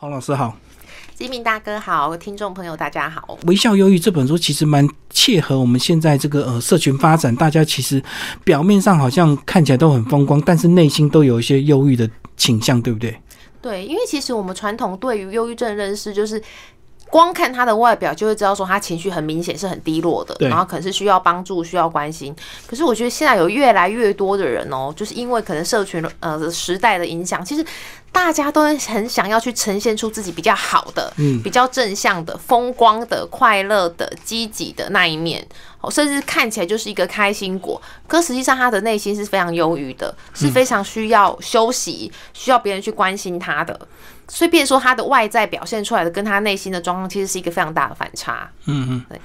黄老师好，金明大哥好，听众朋友大家好。《微笑忧郁》这本书其实蛮切合我们现在这个呃社群发展，大家其实表面上好像看起来都很风光，但是内心都有一些忧郁的倾向，对不对？对，因为其实我们传统对于忧郁症认识就是。光看他的外表就会知道说他情绪很明显是很低落的，然后可能是需要帮助、需要关心。可是我觉得现在有越来越多的人哦，就是因为可能社群呃时代的影响，其实大家都很想要去呈现出自己比较好的、嗯，比较正向的、风光的、快乐的、积极的那一面，哦，甚至看起来就是一个开心果。可实际上他的内心是非常忧郁的，是非常需要休息、需要别人去关心他的。所以，变说他的外在表现出来的，跟他内心的状况，其实是一个非常大的反差。嗯嗯，对。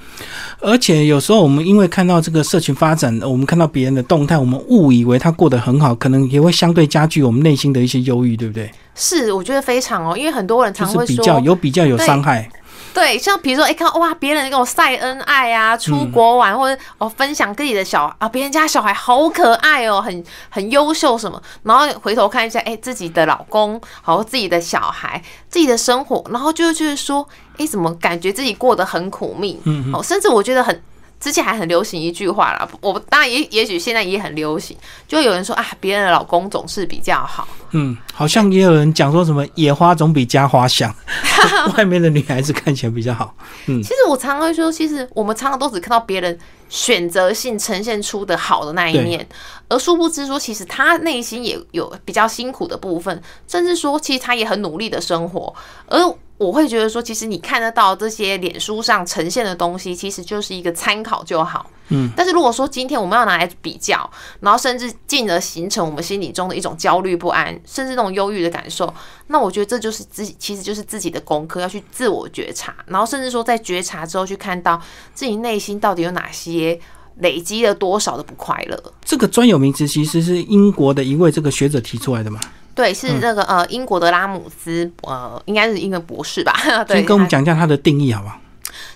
而且有时候我们因为看到这个社群发展，我们看到别人的动态，我们误以为他过得很好，可能也会相对加剧我们内心的一些忧郁，对不对？是，我觉得非常哦，因为很多人常会说，比较有比较有伤害。对，像比如说，哎，看哇，别人跟我晒恩爱啊，出国玩，或者哦分享自己的小啊，别人家小孩好可爱哦，很很优秀什么，然后回头看一下，哎，自己的老公，好自己的小孩，自己的生活，然后就就是说，哎，怎么感觉自己过得很苦命？嗯，哦，甚至我觉得很。之前还很流行一句话啦，我当然也也许现在也很流行，就有人说啊，别人的老公总是比较好。嗯，好像也有人讲说什么野花总比家花香，外面的女孩子看起来比较好。嗯，其实我常常会说，其实我们常常都只看到别人选择性呈现出的好的那一面，而殊不知说，其实他内心也有比较辛苦的部分，甚至说，其实他也很努力的生活，而。我会觉得说，其实你看得到这些脸书上呈现的东西，其实就是一个参考就好。嗯，但是如果说今天我们要拿来比较，然后甚至进而形成我们心理中的一种焦虑不安，甚至那种忧郁的感受，那我觉得这就是自己，其实就是自己的功课，要去自我觉察，然后甚至说在觉察之后去看到自己内心到底有哪些累积了多少的不快乐。这个专有名词其实是英国的一位这个学者提出来的嘛。对，是那个呃，英国的拉姆斯，呃，应该是英国博士吧？先跟我们讲一下他的定义好不好？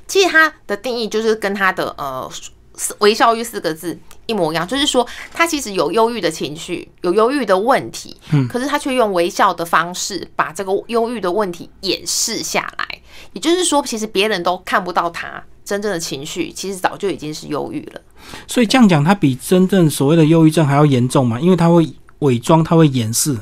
其实他的定义就是跟他的呃“微笑”欲四个字一模一样，就是说他其实有忧郁的情绪，有忧郁的问题，嗯，可是他却用微笑的方式把这个忧郁的问题掩饰下来。也就是说，其实别人都看不到他真正的情绪，其实早就已经是忧郁了。所以这样讲，他比真正所谓的忧郁症还要严重嘛？因为他会伪装，他会掩饰。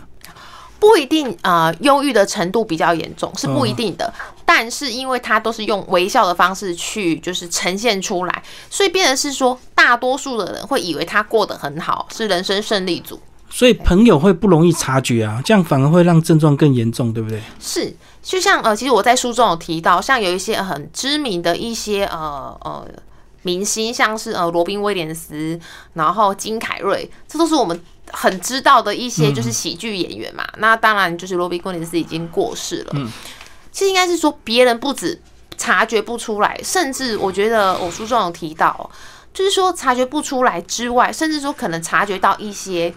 不一定啊，忧郁的程度比较严重是不一定的，但是因为他都是用微笑的方式去就是呈现出来，所以变成是说大多数的人会以为他过得很好，是人生胜利组。所以朋友会不容易察觉啊，这样反而会让症状更严重，对不对？是，就像呃，其实我在书中有提到，像有一些很知名的一些呃呃明星，像是呃罗宾威廉斯，然后金凯瑞，这都是我们。很知道的一些就是喜剧演员嘛，那当然就是罗宾·威廉斯已经过世了。嗯，其实应该是说别人不止察觉不出来，甚至我觉得我书中有提到，就是说察觉不出来之外，甚至说可能察觉到一些，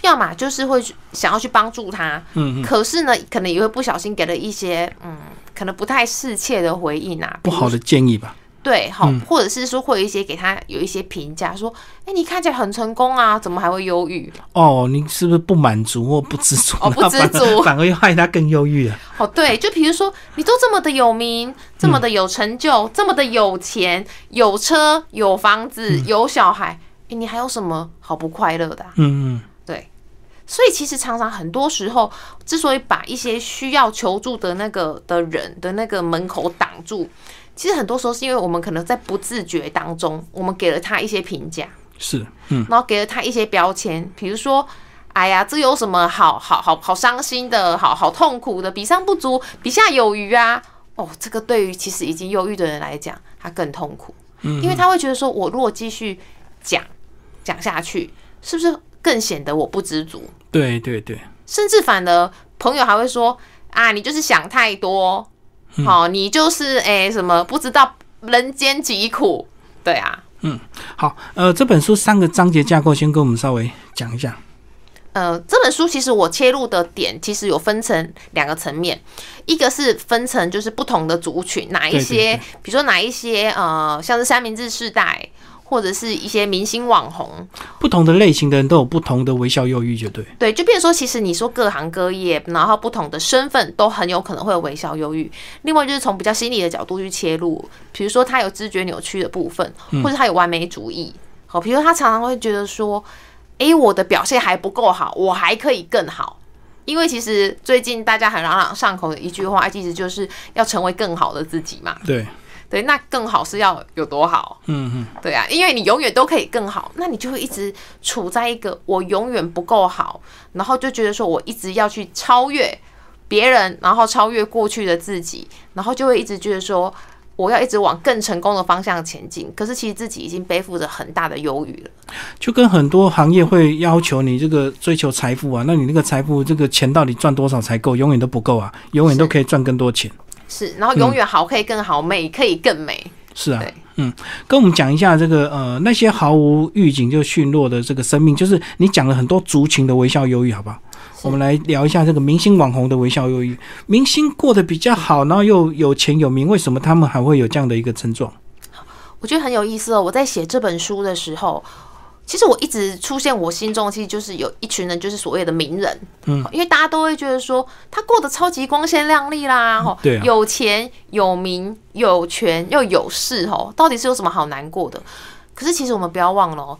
要么就是会想要去帮助他，嗯，可是呢，可能也会不小心给了一些嗯，可能不太适切的回应啊，不好的建议吧。对，好，或者是说会有一些给他有一些评价，说，哎，你看起来很成功啊，怎么还会忧郁？哦，你是不是不满足或不知足？哦，不知足，反而又害他更忧郁了。哦，对，就比如说，你都这么的有名，这么的有成就，这么的有钱，有车有房子有小孩，哎，你还有什么好不快乐的？嗯嗯，对。所以其实常常很多时候，之所以把一些需要求助的那个的人的那个门口挡住。其实很多时候是因为我们可能在不自觉当中，我们给了他一些评价，是，嗯，然后给了他一些标签，比如说，哎呀，这有什么好好好好伤心的，好好痛苦的，比上不足，比下有余啊，哦，这个对于其实已经忧郁的人来讲，他更痛苦，嗯，因为他会觉得说，我如果继续讲讲下去，是不是更显得我不知足？对对对，甚至反而朋友还会说，啊，你就是想太多。好，你就是哎，什么不知道人间疾苦？对啊，嗯，好，呃，这本书三个章节架构，先跟我们稍微讲一下。呃，这本书其实我切入的点其实有分成两个层面，一个是分成就是不同的族群，哪一些，比如说哪一些呃，像是三明治世代。或者是一些明星网红，不同的类型的人都有不同的微笑忧郁，就对。对，就变成说，其实你说各行各业，然后不同的身份都很有可能会有微笑忧郁。另外就是从比较心理的角度去切入，比如说他有知觉扭曲的部分，或者他有完美主义。好，比如他常常会觉得说，诶，我的表现还不够好，我还可以更好。因为其实最近大家很朗朗上口的一句话，其实就是要成为更好的自己嘛。对。对，那更好是要有多好？嗯嗯，对啊，因为你永远都可以更好，那你就会一直处在一个我永远不够好，然后就觉得说我一直要去超越别人，然后超越过去的自己，然后就会一直觉得说我要一直往更成功的方向前进。可是其实自己已经背负着很大的忧郁了。就跟很多行业会要求你这个追求财富啊，那你那个财富这个钱到底赚多少才够？永远都不够啊，永远都可以赚更多钱。是，然后永远好可以更好，美可以更美。是啊，嗯，跟我们讲一下这个呃，那些毫无预警就陨落的这个生命，就是你讲了很多族群的微笑忧郁，好不好？我们来聊一下这个明星网红的微笑忧郁。明星过得比较好，然后又有钱有名，为什么他们还会有这样的一个症状？我觉得很有意思哦。我在写这本书的时候。其实我一直出现我心中，其实就是有一群人，就是所谓的名人，嗯，因为大家都会觉得说他过得超级光鲜亮丽啦，吼，对，有钱有名有权又有势，吼，到底是有什么好难过的？可是其实我们不要忘了，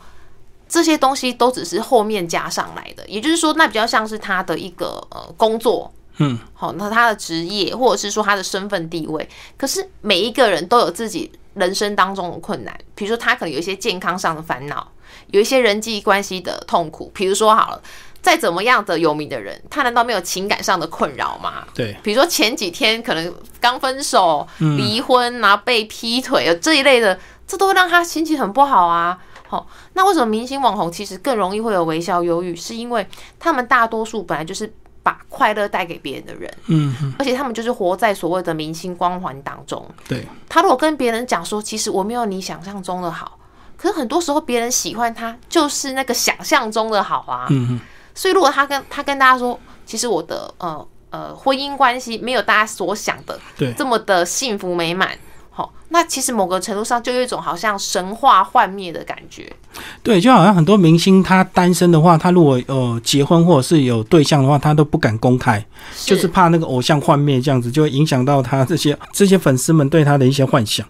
这些东西都只是后面加上来的，也就是说，那比较像是他的一个呃工作，嗯，好，那他的职业或者是说他的身份地位，可是每一个人都有自己人生当中的困难，比如说他可能有一些健康上的烦恼。有一些人际关系的痛苦，比如说好了，再怎么样的有名的人，他难道没有情感上的困扰吗？对，比如说前几天可能刚分手、离婚，然后被劈腿这一类的，这都会让他心情很不好啊。好，那为什么明星网红其实更容易会有微笑忧郁？是因为他们大多数本来就是把快乐带给别人的人，嗯，而且他们就是活在所谓的明星光环当中。对，他如果跟别人讲说，其实我没有你想象中的好。可是很多时候，别人喜欢他就是那个想象中的好啊。嗯所以如果他跟他跟大家说，其实我的呃呃婚姻关系没有大家所想的对这么的幸福美满，好，那其实某个程度上就有一种好像神话幻灭的感觉。对，就好像很多明星他单身的话，他如果呃结婚或者是有对象的话，他都不敢公开，就是怕那个偶像幻灭，这样子就会影响到他这些这些粉丝们对他的一些幻想。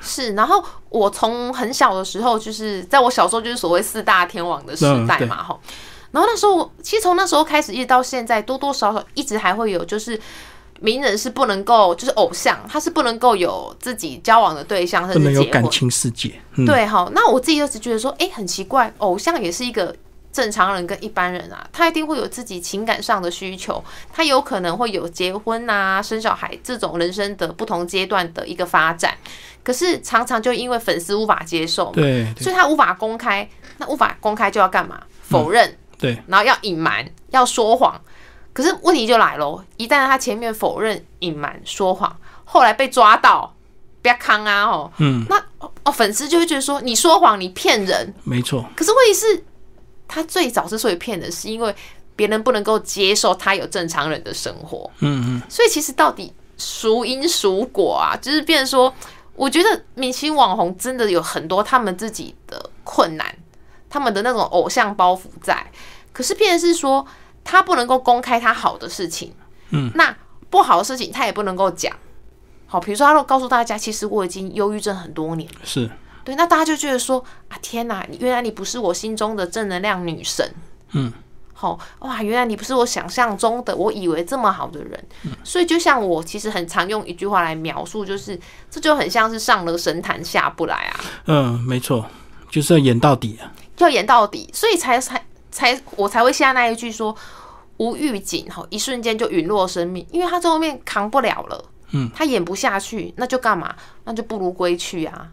是，然后我从很小的时候，就是在我小时候，就是所谓四大天王的时代嘛，哈。然后那时候，其实从那时候开始一直到现在，多多少少一直还会有，就是名人是不能够，就是偶像他是不能够有自己交往的对象，不能有感情世界。对，哈。那我自己就是觉得说，哎，很奇怪，偶像也是一个。正常人跟一般人啊，他一定会有自己情感上的需求，他有可能会有结婚啊、生小孩这种人生的不同阶段的一个发展。可是常常就因为粉丝无法接受，对，所以他无法公开。那无法公开就要干嘛？否认，对，然后要隐瞒，要说谎。可是问题就来了，一旦他前面否认、隐瞒、说谎，后来被抓到，不要康啊！哦，嗯，那哦，粉丝就会觉得说你说谎，你骗人，没错。可是问题是。他最早之所以骗人是因为别人不能够接受他有正常人的生活，嗯嗯，所以其实到底孰因孰果啊？就是变说，我觉得明星网红真的有很多他们自己的困难，他们的那种偶像包袱在，可是变是说他不能够公开他好的事情，嗯，那不好的事情他也不能够讲。好，比如说他告诉大家，其实我已经忧郁症很多年，是。对，那大家就觉得说啊，天哪，原来你不是我心中的正能量女神，嗯，好哇，原来你不是我想象中的，我以为这么好的人，所以就像我其实很常用一句话来描述，就是这就很像是上了神坛下不来啊，嗯，没错，就是要演到底啊，要演到底，所以才才才我才会下那一句说无预警哈，一瞬间就陨落生命，因为他在后面扛不了了，嗯，他演不下去，那就干嘛？那就不如归去啊。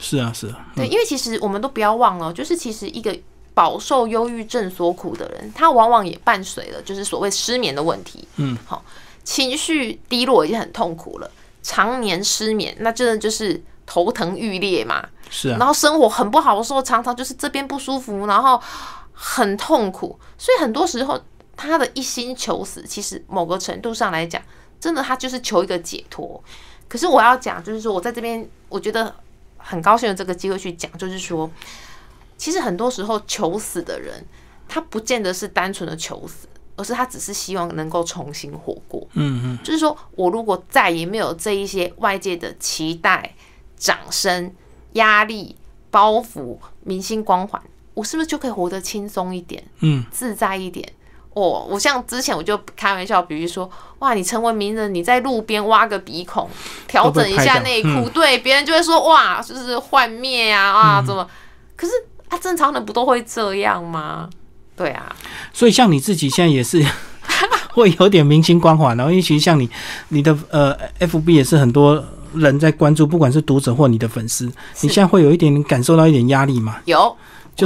是啊，是啊，对，因为其实我们都不要忘了，就是其实一个饱受忧郁症所苦的人，他往往也伴随了就是所谓失眠的问题。嗯，好，情绪低落已经很痛苦了，常年失眠，那真的就是头疼欲裂嘛。是啊，然后生活很不好的时候，常常就是这边不舒服，然后很痛苦，所以很多时候他的一心求死，其实某个程度上来讲，真的他就是求一个解脱。可是我要讲，就是说我在这边，我觉得。很高兴有这个机会去讲，就是说，其实很多时候求死的人，他不见得是单纯的求死，而是他只是希望能够重新活过。嗯嗯，就是说我如果再也没有这一些外界的期待、掌声、压力、包袱、明星光环，我是不是就可以活得轻松一点？嗯，自在一点。哦，我像之前我就开玩笑，比如说，哇，你成为名人，你在路边挖个鼻孔，调整一下内裤，嗯对，别人就会说，哇，就是幻灭啊，啊，怎么？可是啊，正常人不都会这样吗？对啊，所以像你自己现在也是 会有点明星光环，然后因为其实像你，你的呃 FB 也是很多人在关注，不管是读者或你的粉丝，你现在会有一点点感受到一点压力吗？有，就是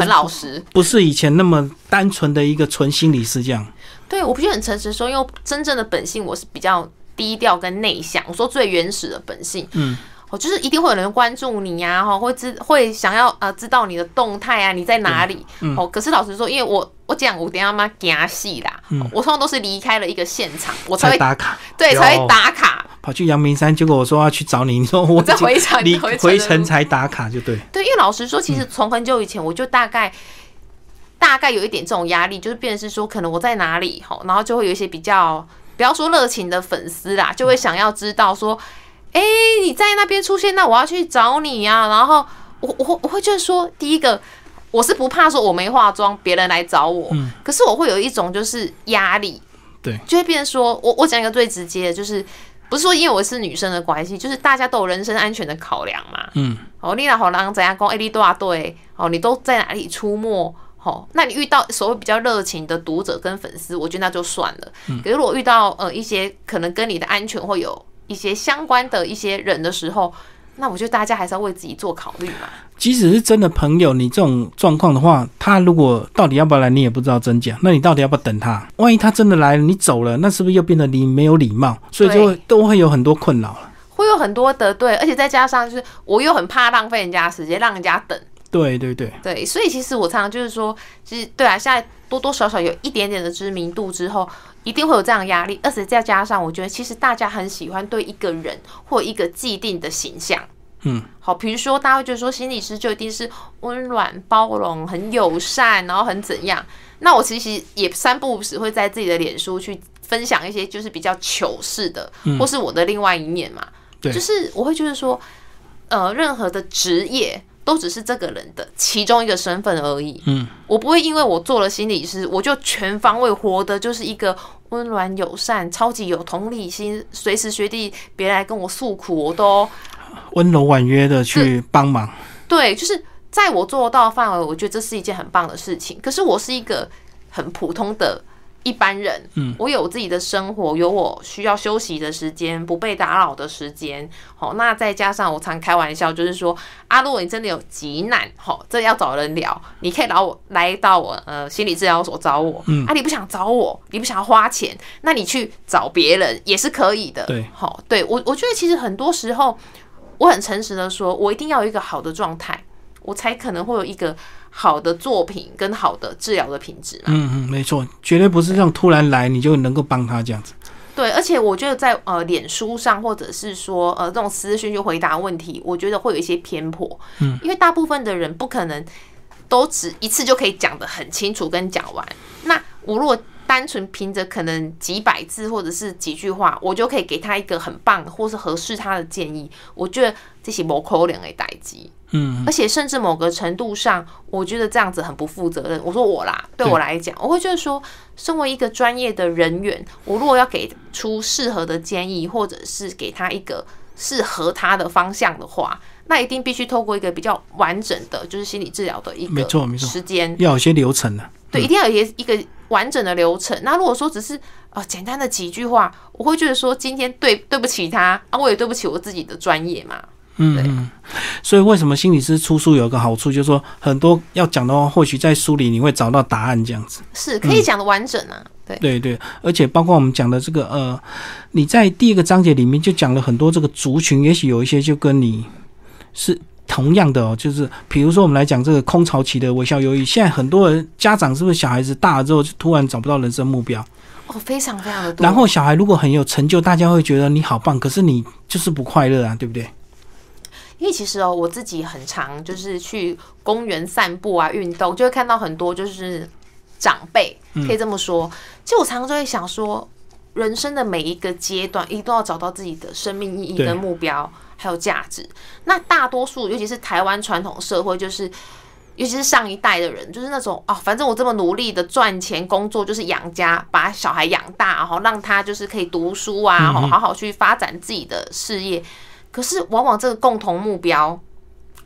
很老实。不是以前那么单纯的一个纯心理师这样。对我必须很诚实地说，因为真正的本性我是比较低调跟内向。我说最原始的本性，嗯，我就是一定会有人关注你呀、哈，会知会想要呃知道你的动态啊，你在哪里？哦，可是老实说，因为我我讲我等下妈惊戏啦，我通常都是离开了一个现场，我才会才打卡，对才会打卡。跑去阳明山，结果我说要去找你，你说我在回程你回程的回程路才打卡，就对。对，因为老实说，其实从很久以前我就大概。大概有一点这种压力，就是变成是说，可能我在哪里吼，然后就会有一些比较，不要说热情的粉丝啦，就会想要知道说，哎、你在那边出现，那我要去找你呀、然后 我我会我会觉得说，第一个我是不怕说我没化妆，别人来找我，可是我会有一种就是压力，对，就会变成说我我讲一个最直接的，就是不是说因为我是女生的关系，就是大家都有人身安全的考量嘛，嗯，哦，你若好人怎样讲，哎、你多少对，哦，你都在哪里出没？哦，那你遇到所谓比较热情的读者跟粉丝，我觉得那就算了。可是如果遇到呃一些可能跟你的安全会有一些相关的一些人的时候，那我觉得大家还是要为自己做考虑嘛。即使是真的朋友，你这种状况的话，他如果到底要不要来，你也不知道真假，那你到底要不要等他？万一他真的来了，你走了，那是不是又变得你没有礼貌？所以就会都会有很多困扰了。会有很多的对，而且再加上就是我又很怕浪费人家时间，让人家等。对对对，对，所以其实我常常就是说，其实对啊，现在多多少少有一点点的知名度之后，一定会有这样的压力，而且再加上我觉得其实大家很喜欢对一个人或一个既定的形象。嗯，好，比如说大家会觉得说心理师就一定是温暖、包容、很友善，然后很怎样？那我其实也三不五时会在自己的脸书去分享一些就是比较糗事的，或是我的另外一面嘛。对就是我会觉得说，呃，任何的职业都只是这个人的其中一个身份而已。嗯，我不会因为我做了心理师，我就全方位活的就是一个温暖友善、超级有同理心，随时随地别来跟我诉苦，我都温柔婉约的去帮忙。对，就是在我做到的范围，我觉得这是一件很棒的事情。可是我是一个很普通的一般人，嗯，我有自己的生活，有我需要休息的时间，不被打扰的时间。好，那再加上我常开玩笑，就是说，啊，如果你真的有急难，好，这要找人聊，你可以来我来到我呃心理治疗所找我。嗯，啊，你不想找我，你不想要花钱，那你去找别人也是可以的。对好，对我我觉得其实很多时候。我很诚实的说，我一定要有一个好的状态，我才可能会有一个好的作品跟好的治疗的品质嘛。嗯嗯，没错，绝对不是这样突然来你就能够帮他这样子。对，而且我觉得在呃脸书上或者是说呃这种私讯去回答问题，我觉得会有一些偏颇。嗯，因为大部分的人不可能都只一次就可以讲得很清楚跟讲完。那我如果单纯凭着可能几百字或者是几句话，我就可以给他一个很棒或是合适他的建议。我觉得这是某口脸的代机，嗯，而且甚至某个程度上，我觉得这样子很不负责任。我说我啦，对我来讲，我会觉得说，身为一个专业的人员，我如果要给出适合的建议，或者是给他一个适合他的方向的话，那一定必须透过一个比较完整的，就是心理治疗的一个没错没错时间，要有些流程的。对，一定要有一一个完整的流程。那如果说只是呃简单的几句话，我会觉得说今天对对不起他啊，我也对不起我自己的专业嘛。嗯嗯，所以为什么心理师出书有个好处，就是说很多要讲的话，或许在书里你会找到答案，这样子。是可以讲的完整啊，对。对对，而且包括我们讲的这个呃，你在第一个章节里面就讲了很多这个族群，也许有一些就跟你是同样的哦，就是比如说我们来讲这个空巢期的微笑忧郁，现在很多人家长是不是小孩子大了之后就突然找不到人生目标，哦，非常非常的多。然后小孩如果很有成就，大家会觉得你好棒，可是你就是不快乐啊，对不对？因为其实哦，我自己很常就是去公园散步啊，运动，就会看到很多就是长辈，可以这么说。其实我常常就会想说，人生的每一个阶段，一定要找到自己的生命意义跟目标，还有价值。那大多数，尤其是台湾传统社会，就是尤其是上一代的人，就是那种哦，反正我这么努力的赚钱工作，就是养家，把小孩养大，然后让他就是可以读书啊，好好去发展自己的事业。可是，往往这个共同目标，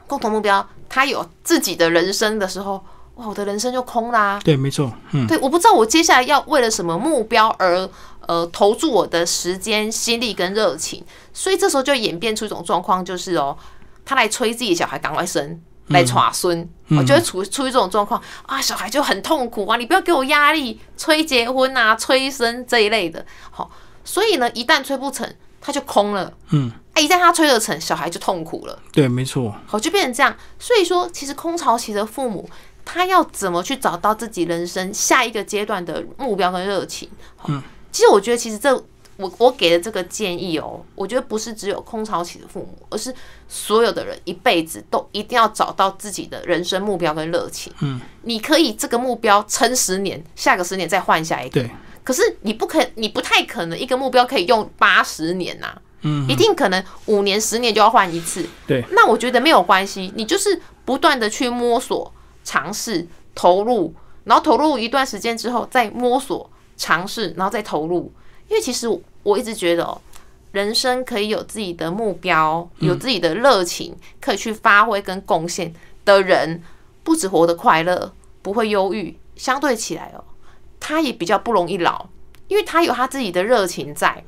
共同目标，他有自己的人生的时候，哇，我的人生就空啦。对，没错，嗯，对，我不知道我接下来要为了什么目标而呃投注我的时间、心力跟热情，所以这时候就演变出一种状况，就是哦，他来催自己小孩赶快生，来耍孙，我就会处处于这种状况啊，小孩就很痛苦啊，你不要给我压力，催结婚啊，催生这一类的，好，所以呢，一旦催不成。他就空了，嗯，哎，一旦他催得成，小孩就痛苦了，对，没错，好，就变成这样。所以说，其实空巢期的父母，他要怎么去找到自己人生下一个阶段的目标跟热情？嗯，其实我觉得，其实这我我给的这个建议哦，我觉得不是只有空巢期的父母，而是所有的人一辈子都一定要找到自己的人生目标跟热情。嗯，你可以这个目标撑十年，下个十年再换下一个。对。可是你不可，你不太可能一个目标可以用八十年呐，嗯，一定可能五年、十年就要换一次。对，那我觉得没有关系，你就是不断的去摸索、尝试、投入，然后投入一段时间之后再摸索、尝试，然后再投入。因为其实我一直觉得，人生可以有自己的目标，有自己的热情，可以去发挥跟贡献的人，不止活得快乐，不会忧郁，相对起来哦。他也比较不容易老，因为他有他自己的热情在，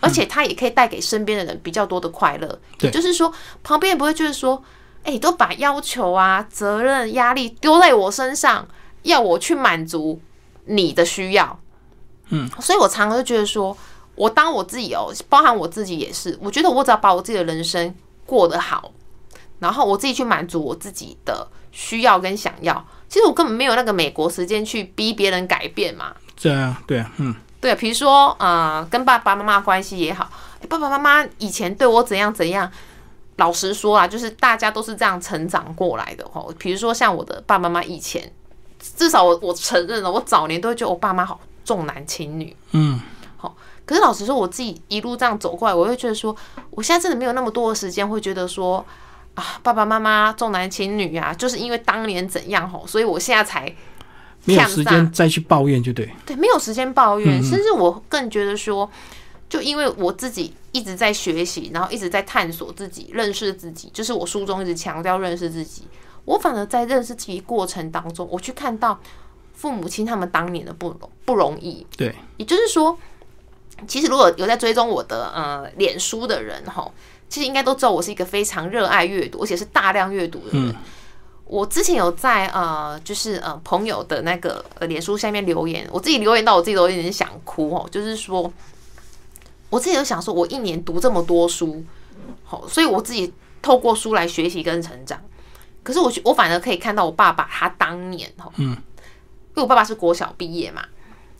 而且他也可以带给身边的人比较多的快乐。也就是说，旁边也不会就是说，哎，都把要求啊、责任、压力丢在我身上，要我去满足你的需要。嗯，所以我常常就觉得说，我当我自己哦，包含我自己也是，我觉得我只要把我自己的人生过得好，然后我自己去满足我自己的需要跟想要。其实我根本没有那个美国时间去逼别人改变嘛。对啊，对啊，嗯，对啊。比如说，呃，跟爸爸妈妈关系也好，爸爸妈妈以前对我怎样怎样，老实说啊，就是大家都是这样成长过来的哈。比如说像我的爸爸妈妈以前，至少我我承认了，我早年都会觉得我爸妈好重男轻女，嗯，好。可是老实说，我自己一路这样走过来，我会觉得说，我现在真的没有那么多的时间，会觉得说。啊，爸爸妈妈重男轻女啊，就是因为当年怎样吼，所以我现在才没有时间再去抱怨，就对。对，没有时间抱怨，甚至我更觉得说，就因为我自己一直在学习，然后一直在探索自己、认识自己，就是我书中一直强调认识自己。我反而在认识自己过程当中，我去看到父母亲他们当年的不不容易。对，也就是说，其实如果有在追踪我的呃脸书的人哈。其实应该都知道我是一个非常热爱阅读，而且是大量阅读的人。我之前有在呃，就是呃朋友的那个脸书下面留言，我自己留言到我自己都有点想哭哦。就是说，我自己都想说，我一年读这么多书，好，所以我自己透过书来学习跟成长。可是我我反而可以看到我爸爸他当年哦，嗯，因为我爸爸是国小毕业嘛，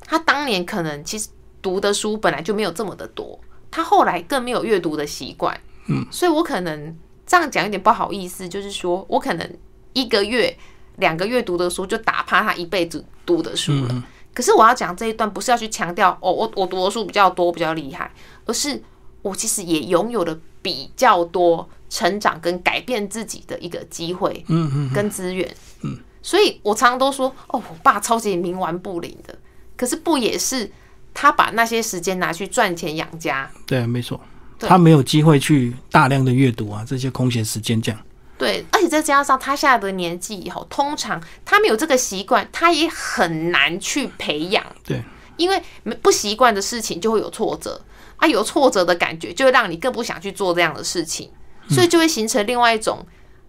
他当年可能其实读的书本来就没有这么的多，他后来更没有阅读的习惯。嗯，所以我可能这样讲有点不好意思，就是说我可能一个月、两个月读的书就打趴他一辈子读的书了。可是我要讲这一段，不是要去强调哦，我我读的书比较多、比较厉害，而是我其实也拥有了比较多成长跟改变自己的一个机会，嗯嗯，跟资源，嗯。所以我常常都说，哦，我爸超级冥顽不灵的，可是不也是他把那些时间拿去赚钱养家？对，没错。他没有机会去大量的阅读啊，这些空闲时间这样。对，而且再加上他现在的年纪以后，通常他没有这个习惯，他也很难去培养。对，因为不习惯的事情就会有挫折啊，有挫折的感觉就会让你更不想去做这样的事情，所以就会形成另外一种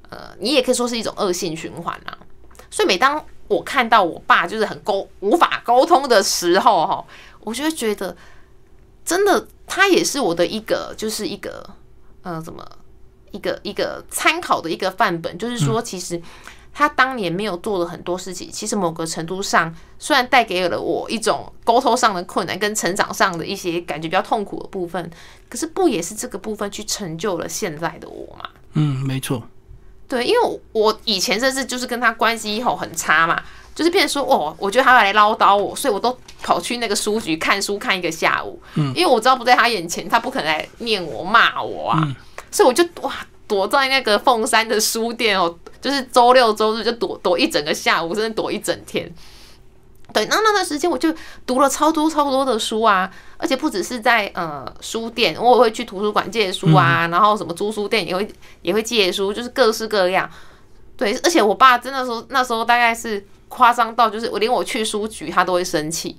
呃，你也可以说是一种恶性循环啊。所以每当我看到我爸就是很沟无法沟通的时候，哈，我就会觉得真的。他也是我的一个，就是一个，呃，怎么一个一个参考的一个范本。就是说，其实他当年没有做的很多事情，其实某个程度上，虽然带给了我一种沟通上的困难，跟成长上的一些感觉比较痛苦的部分，可是不也是这个部分去成就了现在的我嘛？嗯，没错。对，因为我我以前甚至就是跟他关系后很差嘛，就是变成说哦，我觉得他来唠叨我，所以我都跑去那个书局看书看一个下午。嗯，因为我知道不在他眼前，他不可能来念我骂我啊，所以我就哇躲在那个凤山的书店哦，就是周六周日就躲躲一整个下午，甚至躲一整天。对，那那段时间我就读了超多超多的书啊，而且不只是在呃书店，我也会去图书馆借书啊，然后什么租书店也会也会借书，就是各式各样。对，而且我爸真的说那时候大概是夸张到，就是我连我去书局他都会生气，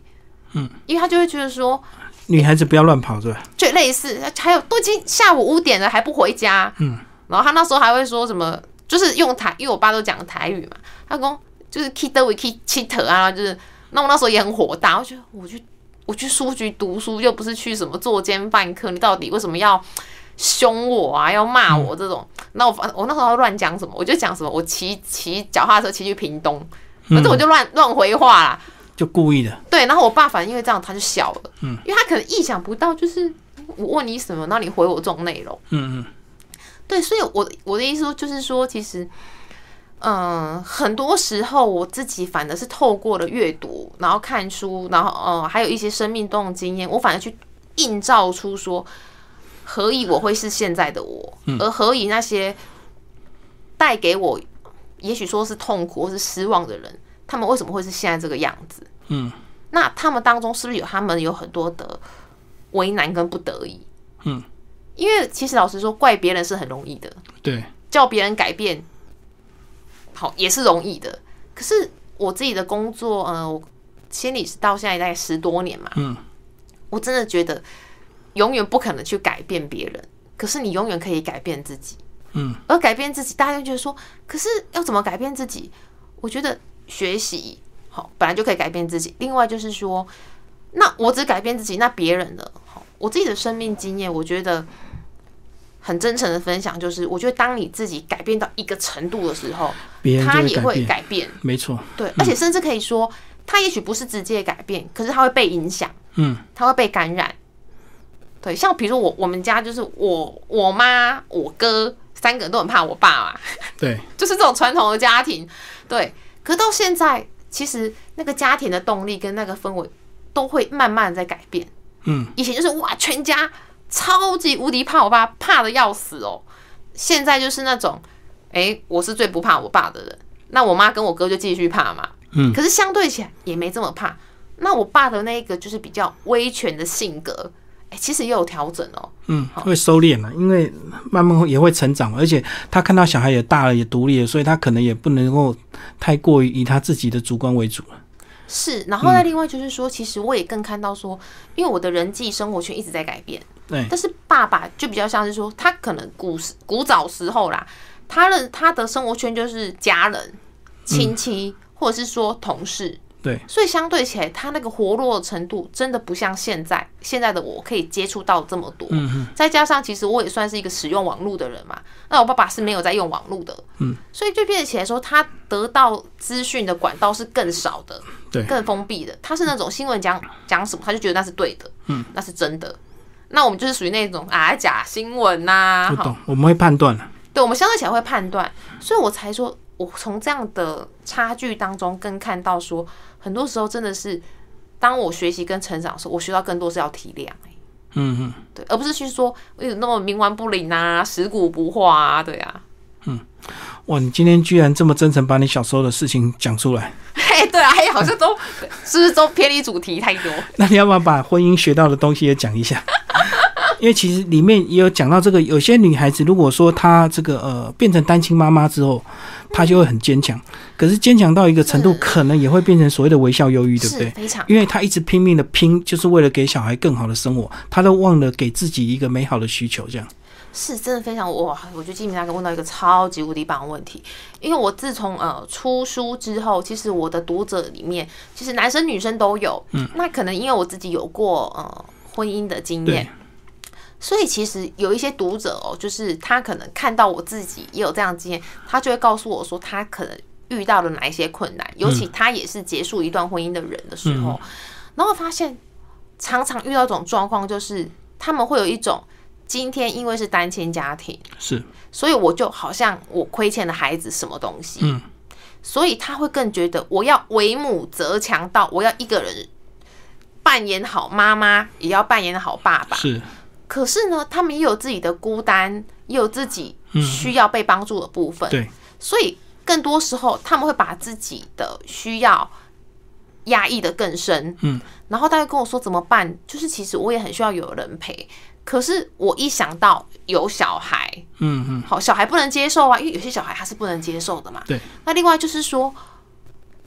嗯，因为他就会觉得说女孩子不要乱跑，对吧？就类似，还有都已经下午五点了还不回家，嗯，然后他那时候还会说什么，就是用台，因为我爸都讲台语嘛，他讲就是 k e the we k cheat 啊，就是。那我那时候也很火大，我觉得我去我去书局读书，又不是去什么作奸犯科，你到底为什么要凶我啊？要骂我这种？那我我那时候乱讲什么？我就讲什么？我骑骑脚踏车骑去屏东，反正我就乱乱回话啦，就故意的。对，然后我爸反正因为这样他就笑了，嗯，因为他可能意想不到，就是我问你什么，那你回我这种内容，嗯嗯，对，所以我我的意思说就是说，其实。嗯，很多时候我自己反而是透过了阅读，然后看书，然后呃，还有一些生命动经验，我反而去映照出说，何以我会是现在的我，而何以那些带给我，也许说是痛苦或是失望的人，他们为什么会是现在这个样子？嗯，那他们当中是不是有他们有很多的为难跟不得已？嗯，因为其实老实说，怪别人是很容易的，对，叫别人改变。好，也是容易的。可是我自己的工作，呃，我心理是到现在大概十多年嘛，嗯，我真的觉得永远不可能去改变别人，可是你永远可以改变自己，嗯。而改变自己，大家就觉得说，可是要怎么改变自己？我觉得学习好，本来就可以改变自己。另外就是说，那我只改变自己，那别人的，好，我自己的生命经验，我觉得。很真诚的分享，就是我觉得当你自己改变到一个程度的时候，他也会改变。没错，对，而且甚至可以说，他也许不是直接改变，可是他会被影响，嗯，他会被感染。对，像比如说我我们家就是我我妈我哥三个人都很怕我爸嘛，对，就是这种传统的家庭，对。可到现在，其实那个家庭的动力跟那个氛围都会慢慢在改变。嗯，以前就是哇，全家。超级无敌怕我爸，怕的要死哦！现在就是那种，哎，我是最不怕我爸的人，那我妈跟我哥就继续怕嘛。嗯，可是相对起来也没这么怕。那我爸的那一个就是比较威权的性格，哎，其实也有调整哦。嗯，会收敛了，因为慢慢也会成长，而且他看到小孩也大了，也独立了，所以他可能也不能够太过于以他自己的主观为主了。是，然后呢，另外就是说，其实我也更看到说，因为我的人际生活圈一直在改变。对，但是爸爸就比较像是说，他可能古时古早时候啦，他的他的生活圈就是家人、亲戚，或者是说同事。对，所以相对起来，他那个活络程度真的不像现在现在的我可以接触到这么多。再加上，其实我也算是一个使用网络的人嘛，那我爸爸是没有在用网络的。嗯。所以就变起来说，他得到资讯的管道是更少的，对，更封闭的。他是那种新闻讲讲什么，他就觉得那是对的，嗯，那是真的。那我们就是属于那种啊假新闻呐，不懂，我们会判断对，我们相对起来会判断，所以我才说，我从这样的差距当中更看到说，很多时候真的是，当我学习跟成长的时候，我学到更多是要体谅，嗯嗯，对，而不是去说有那么冥顽不灵啊，食古不化啊，对啊，嗯，哇，你今天居然这么真诚，把你小时候的事情讲出来，嘿，对啊，嘿，好像都 是不是都偏离主题太多？那你要不要把婚姻学到的东西也讲一下？因为其实里面也有讲到这个，有些女孩子如果说她这个呃变成单亲妈妈之后，她就会很坚强，可是坚强到一个程度，可能也会变成所谓的微笑忧郁，对不对？非常。因为她一直拼命的拼，就是为了给小孩更好的生活，她都忘了给自己一个美好的需求，这样。是真的非常哇！我觉得金明大哥问到一个超级无敌棒的问题，因为我自从呃出书之后，其实我的读者里面其实男生女生都有，嗯，那可能因为我自己有过呃婚姻的经验。所以其实有一些读者哦，就是他可能看到我自己也有这样经验，他就会告诉我说他可能遇到了哪一些困难，尤其他也是结束一段婚姻的人的时候，然后发现常常遇到一种状况，就是他们会有一种今天因为是单亲家庭，是，所以我就好像我亏欠了孩子什么东西，嗯，所以他会更觉得我要为母则强到我要一个人扮演好妈妈，也要扮演好爸爸。是，可是呢，他们也有自己的孤单，也有自己需要被帮助的部分。对，所以更多时候他们会把自己的需要压抑的更深。嗯，然后他会跟我说怎么办？就是其实我也很需要有人陪。可是我一想到有小孩，嗯嗯，好，小孩不能接受啊，因为有些小孩他是不能接受的嘛。对。那另外就是说，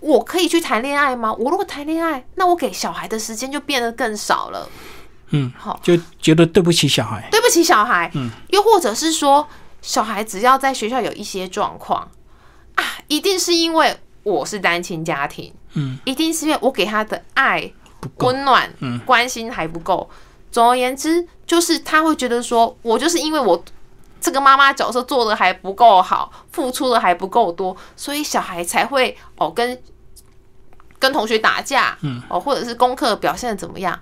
我可以去谈恋爱吗？我如果谈恋爱，那我给小孩的时间就变得更少了。嗯，好，就觉得对不起小孩。对不起小孩。嗯。又或者是说，小孩只要在学校有一些状况啊，一定是因为我是单亲家庭，嗯，一定是因为我给他的爱、温暖、嗯关心还不够。总而言之，就是他会觉得说，我就是因为我这个妈妈角色做的还不够好，付出的还不够多，所以小孩才会哦跟跟同学打架，嗯，哦，或者是功课表现的怎么样。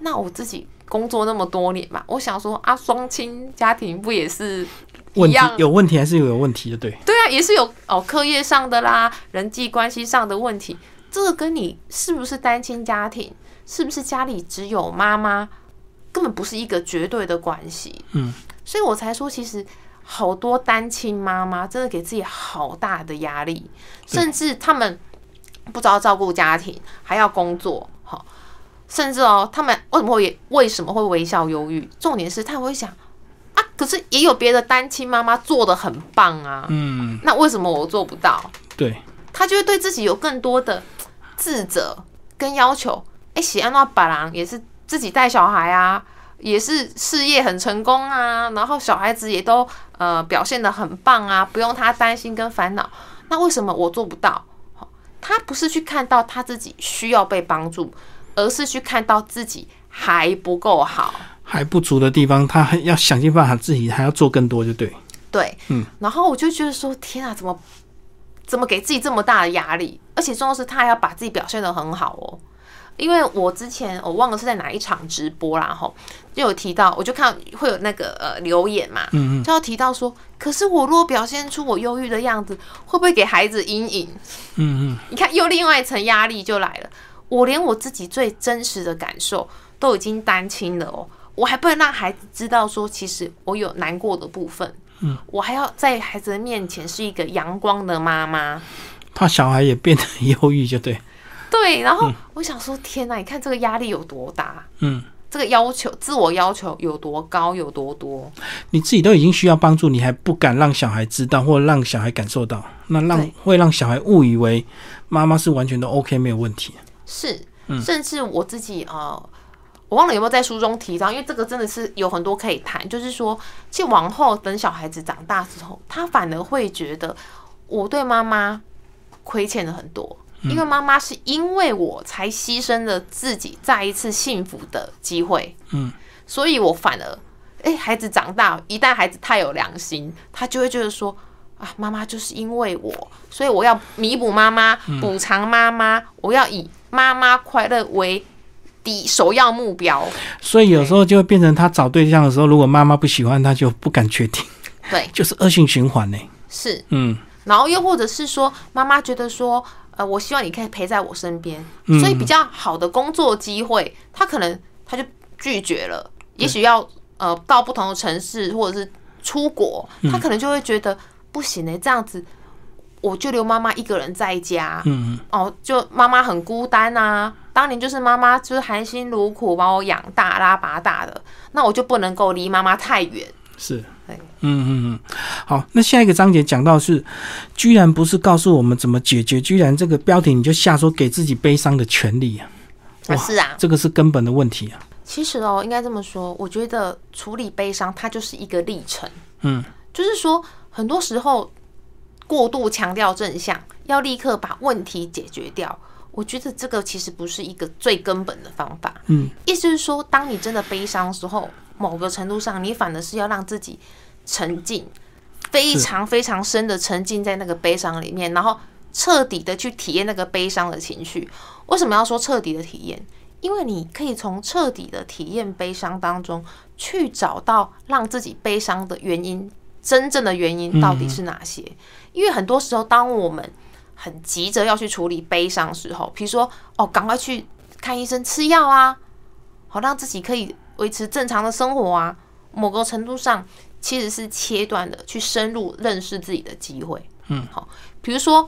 那我自己工作那么多年嘛，我想说啊，双亲家庭不也是问题一样？有问题还是有问题的，对。对啊，也是有哦，课业上的啦，人际关系上的问题，这个跟你是不是单亲家庭，是不是家里只有妈妈，根本不是一个绝对的关系。嗯，所以我才说，其实好多单亲妈妈真的给自己好大的压力，甚至他们不知道照顾家庭，还要工作，好，甚至哦，他们为什么会为什么会微笑忧郁？重点是他们会想啊，可是也有别的单亲妈妈做的很棒啊，嗯，那为什么我做不到？对，他就会对自己有更多的自责跟要求。哎、喜安娜巴郎也是自己带小孩啊，也是事业很成功啊，然后小孩子也都呃表现的很棒啊，不用他担心跟烦恼。那为什么我做不到？他不是去看到他自己需要被帮助，而是去看到自己还不够好。还不足的地方，他还要想尽办法自己还要做更多，就对。对，嗯，然后我就觉得说，天啊，怎么怎么给自己这么大的压力？而且重要是他还要把自己表现的很好哦。因为我之前我忘了是在哪一场直播啦，吼，就有提到，我就看会有那个呃留言嘛，嗯嗯，就要提到说，可是我如果表现出我忧郁的样子，会不会给孩子阴影？嗯嗯，你看，又另外一层压力就来了。我连我自己最真实的感受都已经担心了哦，我还不能让孩子知道说，其实我有难过的部分。嗯，我还要在孩子的面前是一个阳光的妈妈。怕小孩也变得忧郁，就对。对，然后我想说，天哪，你看这个压力有多大，嗯，这个要求、自我要求有多高，有多多。你自己都已经需要帮助，你还不敢让小孩知道，或者让小孩感受到，那让会让小孩误以为妈妈是完全都 OK 没有问题。是，嗯。甚至我自己呃，我忘了有没有在书中提到，因为这个真的是有很多可以谈，就是说，其实往后等小孩子长大之后，他反而会觉得我对妈妈亏欠了很多，因为妈妈是因为我才牺牲了自己再一次幸福的机会，嗯，所以我反而，哎、孩子长大，一旦孩子太有良心，他就会觉得说。啊，妈妈就是因为我，所以我要弥补妈妈，补偿妈妈，我要以妈妈快乐为第首要目标。所以有时候就会变成他找对象的时候，如果妈妈不喜欢，他就不敢确定，对，就是恶性循环呢。是。嗯，然后又或者是说，妈妈觉得说，呃，我希望你可以陪在我身边，嗯所以比较好的工作机会，他可能他就拒绝了。也许要呃到不同的城市或者是出国，嗯他可能就会觉得不行呢、这样子我就留妈妈一个人在家。嗯嗯，哦，就妈妈很孤单啊。当年就是妈妈就是含辛茹苦把我养大、拉拔大的，那我就不能够离妈妈太远。是。对，嗯嗯嗯，好，那下一个章节讲到是，居然不是告诉我们怎么解决，居然这个标题你就下说给自己悲伤的权利啊，哇是啊。这个是根本的问题啊。其实哦，应该这么说，我觉得处理悲伤它就是一个历程。嗯，就是说，很多时候过度强调正向，要立刻把问题解决掉。我觉得这个其实不是一个最根本的方法。嗯，意思是说，当你真的悲伤的时候，某个程度上，你反而是要让自己沉浸，非常非常深的沉浸在那个悲伤里面，然后彻底的去体验那个悲伤的情绪。为什么要说彻底的体验？因为你可以从彻底的体验悲伤当中，去找到让自己悲伤的原因，真正的原因到底是哪些？因为很多时候，当我们很急着要去处理悲伤时候，比如说哦，赶快去看医生吃药啊，好让自己可以维持正常的生活啊，某个程度上其实是切断的去深入认识自己的机会。嗯，好，比如说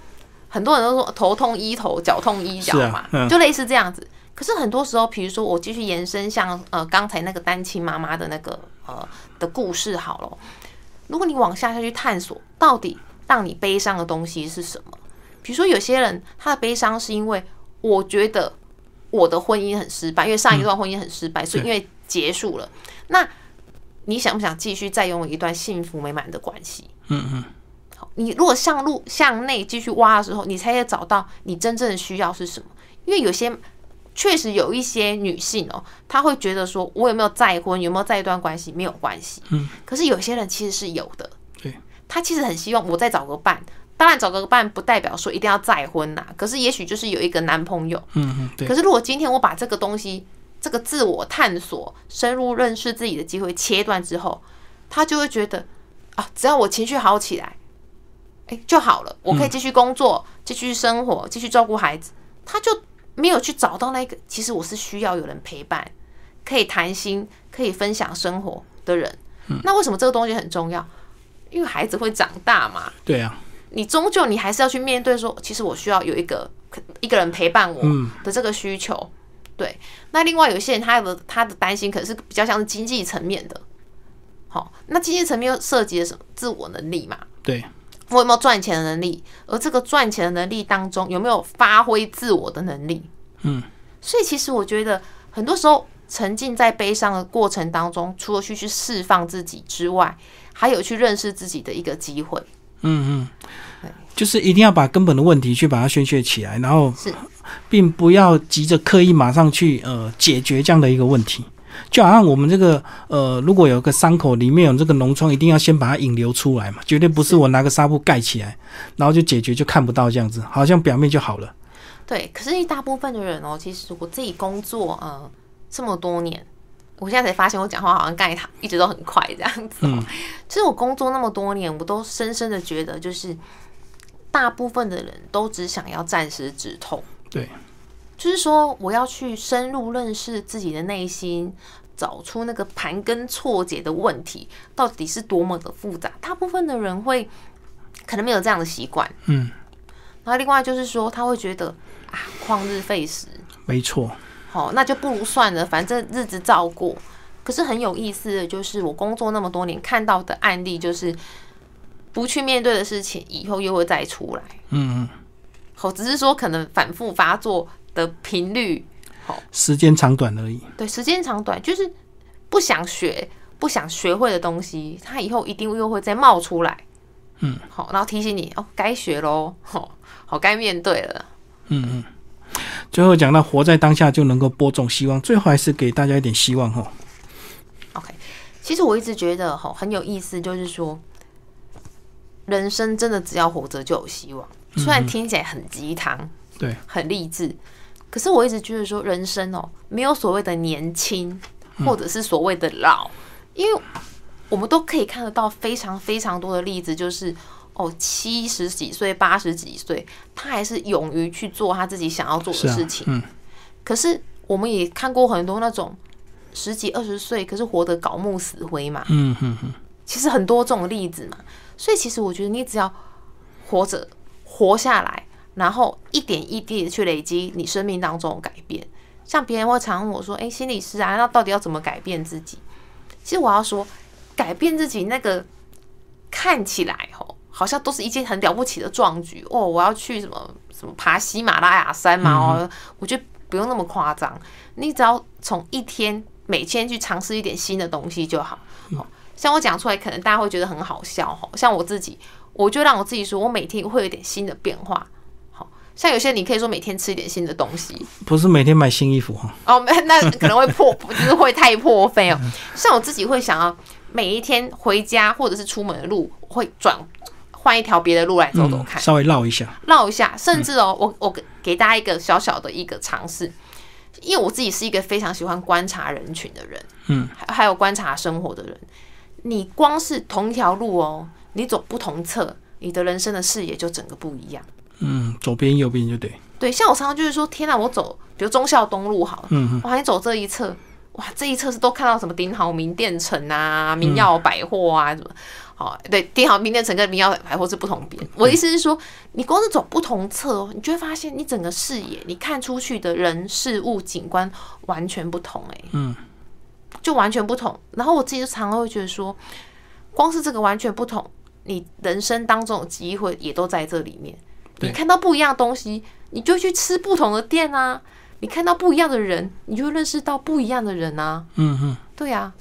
很多人都说头痛医头，脚痛医脚嘛，嗯、就类似这样子。可是很多时候，比如说我继续延伸，像呃刚才那个单亲妈妈的那个呃的故事好了，如果你往下下去探索，到底让你悲伤的东西是什么？比如说有些人他的悲伤是因为我觉得我的婚姻很失败，因为上一段婚姻很失败，所以因为结束了。那你想不想继续再拥有一段幸福美满的关系？嗯嗯。好，你如果向路向内继续挖的时候，你才会找到你真正的需要是什么。因为有些。确实有一些女性哦，她会觉得说，我有没有再婚，有没有再一段关系没有关系。嗯。可是有些人其实是有的。对。她其实很希望我再找个伴，当然找个伴不代表说一定要再婚呐。可是也许就是有一个男朋友。嗯嗯。对。可是如果今天我把这个东西，这个自我探索、深入认识自己的机会切断之后，她就会觉得啊，只要我情绪好起来，哎就好了，我可以继续工作、继续生活、继续照顾孩子，他就。没有去找到那个，其实我是需要有人陪伴，可以谈心，可以分享生活的人。那为什么这个东西很重要？因为孩子会长大嘛。对啊。你终究你还是要去面对说，其实我需要有一个一个人陪伴我的这个需求。对。那另外有些人他的他的担心可能是比较像是经济层面的。好，那经济层面又涉及了什么？自我能力嘛。对。我有没有赚钱的能力？而这个赚钱的能力当中，有没有发挥自我的能力？嗯，所以其实我觉得，很多时候沉浸在悲伤的过程当中，除了去去释放自己之外，还有去认识自己的一个机会。嗯嗯，就是一定要把根本的问题去把它宣泄起来，然后是，并不要急着刻意马上去呃解决这样的一个问题。就好像我们这个呃，如果有个伤口里面有这个脓疮，一定要先把它引流出来嘛，绝对不是我拿个纱布盖起来，然后就解决就看不到这样子，好像表面就好了。对，可是一大部分的人哦，其实我自己工作呃这么多年，我现在才发现我讲话好像盖他一直都很快这样子。嗯，其实我工作那么多年，我都深深的觉得，就是大部分的人都只想要暂时止痛。对。就是说，我要去深入认识自己的内心，找出那个盘根错节的问题到底是多么的复杂。大部分的人会可能没有这样的习惯，嗯。然后另外就是说，他会觉得啊，旷日费时，没错。好，那就不如算了，反正日子照过。可是很有意思的就是，我工作那么多年看到的案例，就是不去面对的事情，以后又会再出来。嗯嗯。好，只是说可能反复发作。的频率，好，时间长短而已。对，时间长短就是不想学、不想学会的东西，它以后一定又会再冒出来。嗯，好，然后提醒你哦，该学喽，好，好，该面对了。嗯嗯。最后讲到活在当下就能够播种希望，最后还是给大家一点希望哈。OK，其实我一直觉得哈很有意思，就是说人生真的只要活着就有希望，虽然听起来很鸡汤，对，很励志。可是我一直觉得说，人生哦，没有所谓的年轻，或者是所谓的老，因为我们都可以看得到非常非常多的例子，就是哦，七十几岁、八十几岁，他还是勇于去做他自己想要做的事情。嗯。可是我们也看过很多那种十几、二十岁，可是活得槁木死灰嘛。嗯哼哼。其实很多这种例子嘛，所以其实我觉得你只要活着，活下来。然后一点一滴的去累积你生命当中的改变，像别人会常问我说：“哎，心理师啊，那到底要怎么改变自己？”其实我要说，改变自己那个看起来吼，好像都是一件很了不起的壮举哦。我要去什么什么爬喜马拉雅山嘛？哦，我觉得不用那么夸张，你只要从一天每天去尝试一点新的东西就好。像我讲出来，可能大家会觉得很好笑哦。像我自己，我就让我自己说，我每天会有点新的变化。像有些你可以说每天吃一点新的东西，不是每天买新衣服哈。哦，那可能会破，就是会太破费哦。像我自己会想要每一天回家或者是出门的路，会转换一条别的路来走走看，稍微绕一下，绕一下。甚至哦，我我给大家一个小小的一个尝试，因为我自己是一个非常喜欢观察人群的人，嗯，还还有观察生活的人。你光是同一条路哦，你走不同侧，你的人生的视野就整个不一样。嗯，左边右边就对。对，像我常常就是说，天哪，我走，比如忠孝东路好了，嗯嗯哇，你走这一侧，哇，这一侧是都看到什么鼎好名店城啊、明耀百货啊什么。好，对，鼎好名店城跟明耀百货是不同边。我的意思是说，你光是走不同侧哦，你就会发现你整个视野，你看出去的人事物景观完全不同、欸，嗯，就完全不同。然后我自己就常常会觉得说，光是这个完全不同，你人生当中的机会也都在这里面。你看到不一样的东西，你就去吃不同的店啊。你看到不一样的人，你就会认识到不一样的人啊。嗯嗯。对啊，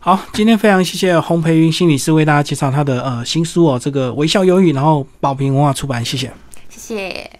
好，今天非常谢谢洪培云心理师为大家介绍他的呃新书哦，这个微笑忧郁，然后宝瓶文化出版，谢谢。谢谢。